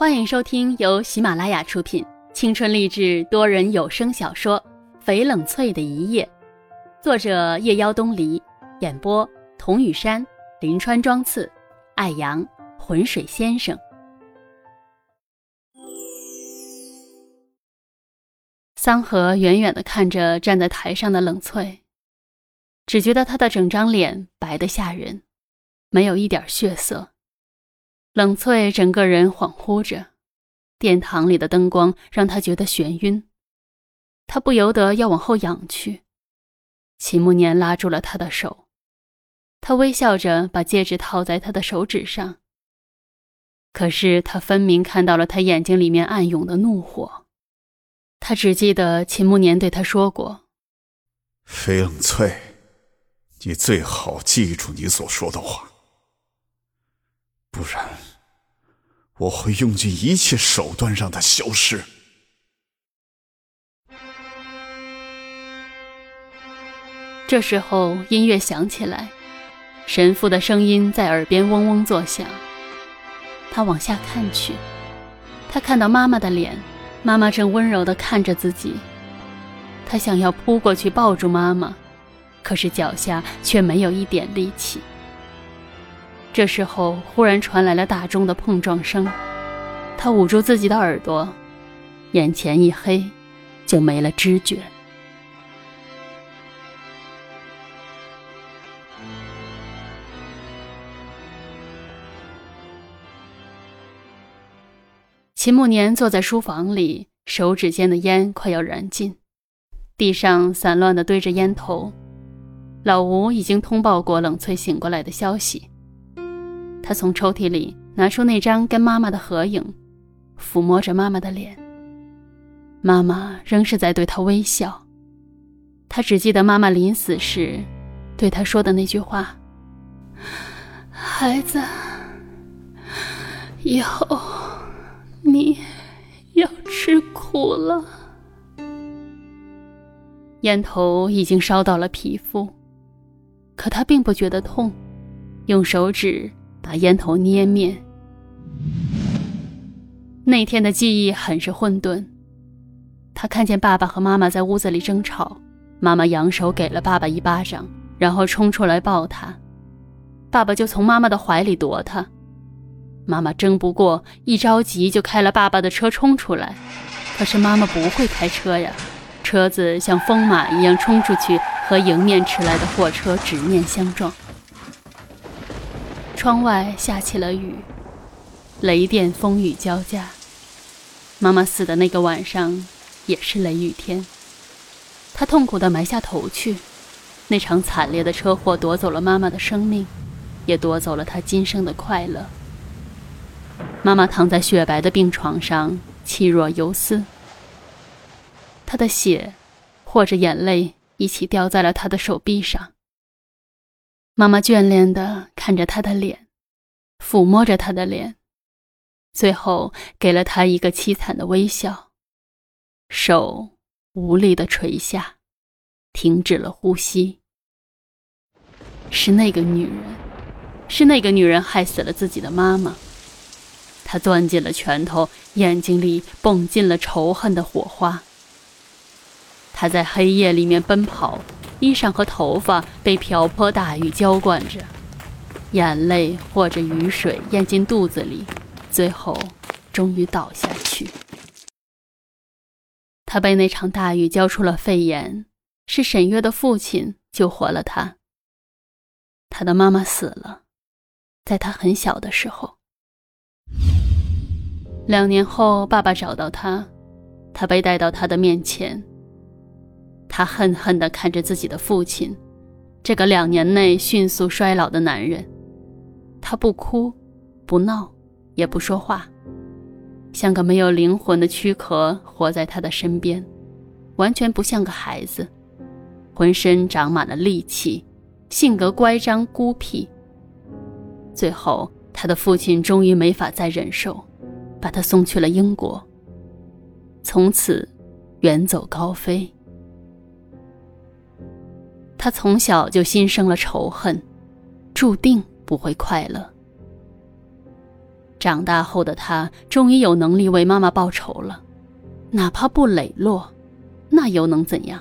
欢迎收听由喜马拉雅出品、青春励志多人有声小说《翡冷翠的一夜》，作者夜妖东篱，演播童雨山、林川、庄次、艾阳、浑水先生。桑河远远的看着站在台上的冷翠，只觉得她的整张脸白得吓人，没有一点血色。冷翠整个人恍惚着，殿堂里的灯光让他觉得眩晕，他不由得要往后仰去。秦慕年拉住了他的手，他微笑着把戒指套在他的手指上。可是他分明看到了他眼睛里面暗涌的怒火。他只记得秦慕年对他说过：“翡冷翠，你最好记住你所说的话，不然我会用尽一切手段让他消失。”这时候，音乐响起来，神父的声音在耳边嗡嗡作响。他往下看去，他看到妈妈的脸。妈妈正温柔地看着自己，他想要扑过去抱住妈妈，可是脚下却没有一点力气。这时候，忽然传来了大钟的碰撞声，他捂住自己的耳朵，眼前一黑，就没了知觉。秦慕年坐在书房里，手指间的烟快要燃尽，地上散乱的堆着烟头。老吴已经通报过冷翠醒过来的消息。他从抽屉里拿出那张跟妈妈的合影，抚摸着妈妈的脸。妈妈仍是在对他微笑。他只记得妈妈临死时对他说的那句话：“孩子，以后……”你要吃苦了。烟头已经烧到了皮肤，可他并不觉得痛，用手指把烟头捏灭。那天的记忆很是混沌。他看见爸爸和妈妈在屋子里争吵，妈妈扬手给了爸爸一巴掌，然后冲出来抱他，爸爸就从妈妈的怀里夺他。妈妈争不过，一着急就开了爸爸的车冲出来，可是妈妈不会开车呀，车子像疯马一样冲出去，和迎面驰来的货车直面相撞。窗外下起了雨，雷电风雨交加。妈妈死的那个晚上也是雷雨天，她痛苦地埋下头去。那场惨烈的车祸夺走了妈妈的生命，也夺走了她今生的快乐。妈妈躺在雪白的病床上，气若游丝。她的血，或者眼泪一起掉在了她的手臂上。妈妈眷恋地看着她的脸，抚摸着她的脸，最后给了她一个凄惨的微笑，手无力地垂下，停止了呼吸。是那个女人，是那个女人害死了自己的妈妈。他攥紧了拳头，眼睛里迸进了仇恨的火花。他在黑夜里面奔跑，衣裳和头发被瓢泼大雨浇灌着，眼泪或者雨水咽进肚子里，最后终于倒下去。他被那场大雨浇出了肺炎，是沈月的父亲救活了他。他的妈妈死了，在他很小的时候。两年后，爸爸找到他，他被带到他的面前。他恨恨地看着自己的父亲，这个两年内迅速衰老的男人。他不哭，不闹，也不说话，像个没有灵魂的躯壳活在他的身边，完全不像个孩子，浑身长满了戾气，性格乖张孤僻。最后。他的父亲终于没法再忍受，把他送去了英国。从此，远走高飞。他从小就心生了仇恨，注定不会快乐。长大后的他终于有能力为妈妈报仇了，哪怕不磊落，那又能怎样？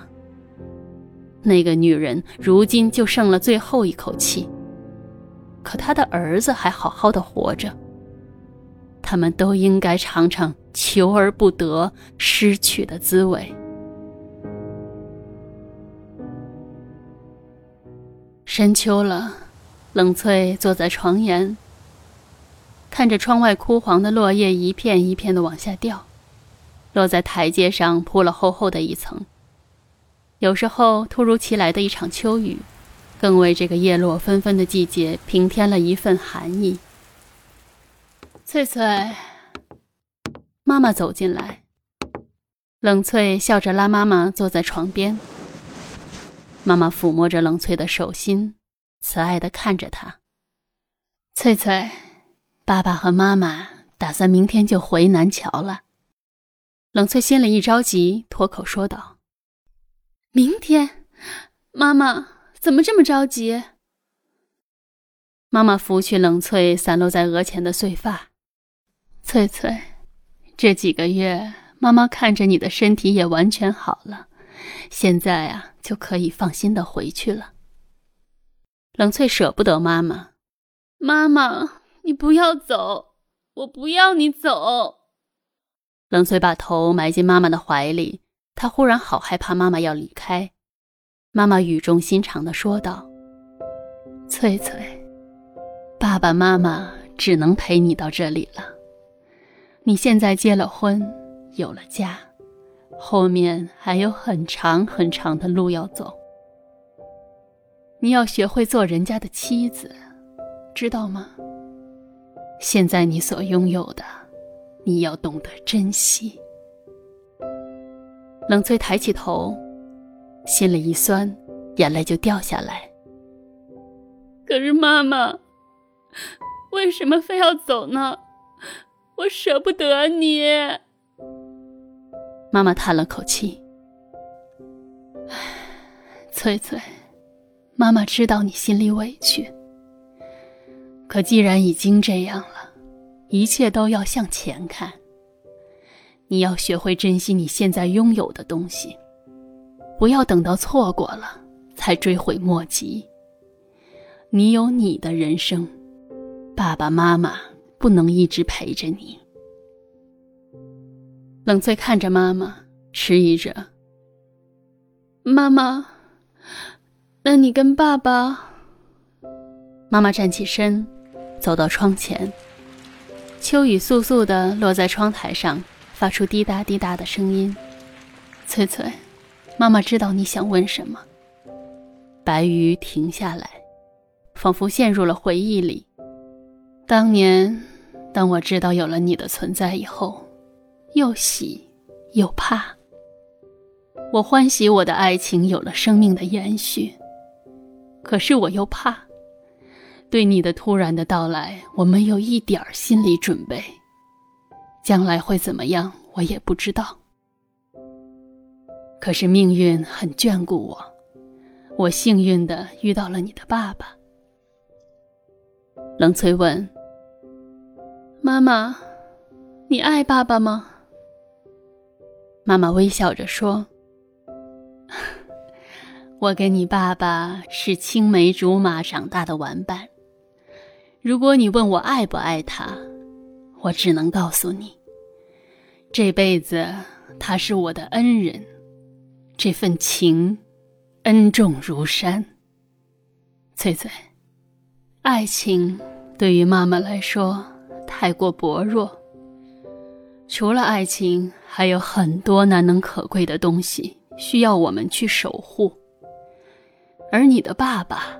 那个女人如今就剩了最后一口气，可他的儿子还好好的活着。他们都应该尝尝求而不得、失去的滋味。深秋了，冷翠坐在床沿，看着窗外枯黄的落叶一片一片的往下掉，落在台阶上铺了厚厚的一层。有时候，突如其来的一场秋雨，更为这个叶落纷纷的季节平添了一份寒意。翠翠，妈妈走进来，冷翠笑着拉妈妈坐在床边。妈妈抚摸着冷翠的手心，慈爱的看着她。翠翠，爸爸和妈妈打算明天就回南桥了。冷翠心里一着急，脱口说道。明天，妈妈怎么这么着急？妈妈拂去冷翠散落在额前的碎发，翠翠，这几个月妈妈看着你的身体也完全好了，现在啊就可以放心的回去了。冷翠舍不得妈妈，妈妈，你不要走，我不要你走。冷翠把头埋进妈妈的怀里。她忽然好害怕妈妈要离开，妈妈语重心长的说道：“翠翠，爸爸妈妈只能陪你到这里了。你现在结了婚，有了家，后面还有很长很长的路要走。你要学会做人家的妻子，知道吗？现在你所拥有的，你要懂得珍惜。”冷翠抬起头，心里一酸，眼泪就掉下来。可是妈妈，为什么非要走呢？我舍不得你。妈妈叹了口气：“翠翠，妈妈知道你心里委屈，可既然已经这样了，一切都要向前看。”你要学会珍惜你现在拥有的东西，不要等到错过了才追悔莫及。你有你的人生，爸爸妈妈不能一直陪着你。冷翠看着妈妈，迟疑着。妈妈，那你跟爸爸？妈妈站起身，走到窗前。秋雨簌簌的落在窗台上。发出滴答滴答的声音，翠翠，妈妈知道你想问什么。白鱼停下来，仿佛陷入了回忆里。当年，当我知道有了你的存在以后，又喜又怕。我欢喜我的爱情有了生命的延续，可是我又怕，对你的突然的到来，我没有一点儿心理准备。将来会怎么样，我也不知道。可是命运很眷顾我，我幸运的遇到了你的爸爸。冷翠问：“妈妈，你爱爸爸吗？”妈妈微笑着说：“我跟你爸爸是青梅竹马长大的玩伴。如果你问我爱不爱他？”我只能告诉你，这辈子他是我的恩人，这份情恩重如山。翠翠，爱情对于妈妈来说太过薄弱，除了爱情，还有很多难能可贵的东西需要我们去守护。而你的爸爸，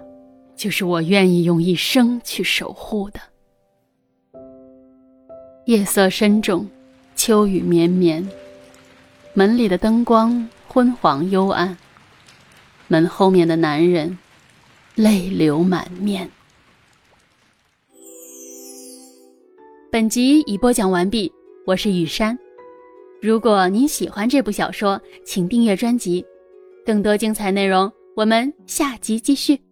就是我愿意用一生去守护的。夜色深重，秋雨绵绵，门里的灯光昏黄幽暗。门后面的男人泪流满面。本集已播讲完毕，我是雨山。如果您喜欢这部小说，请订阅专辑，更多精彩内容我们下集继续。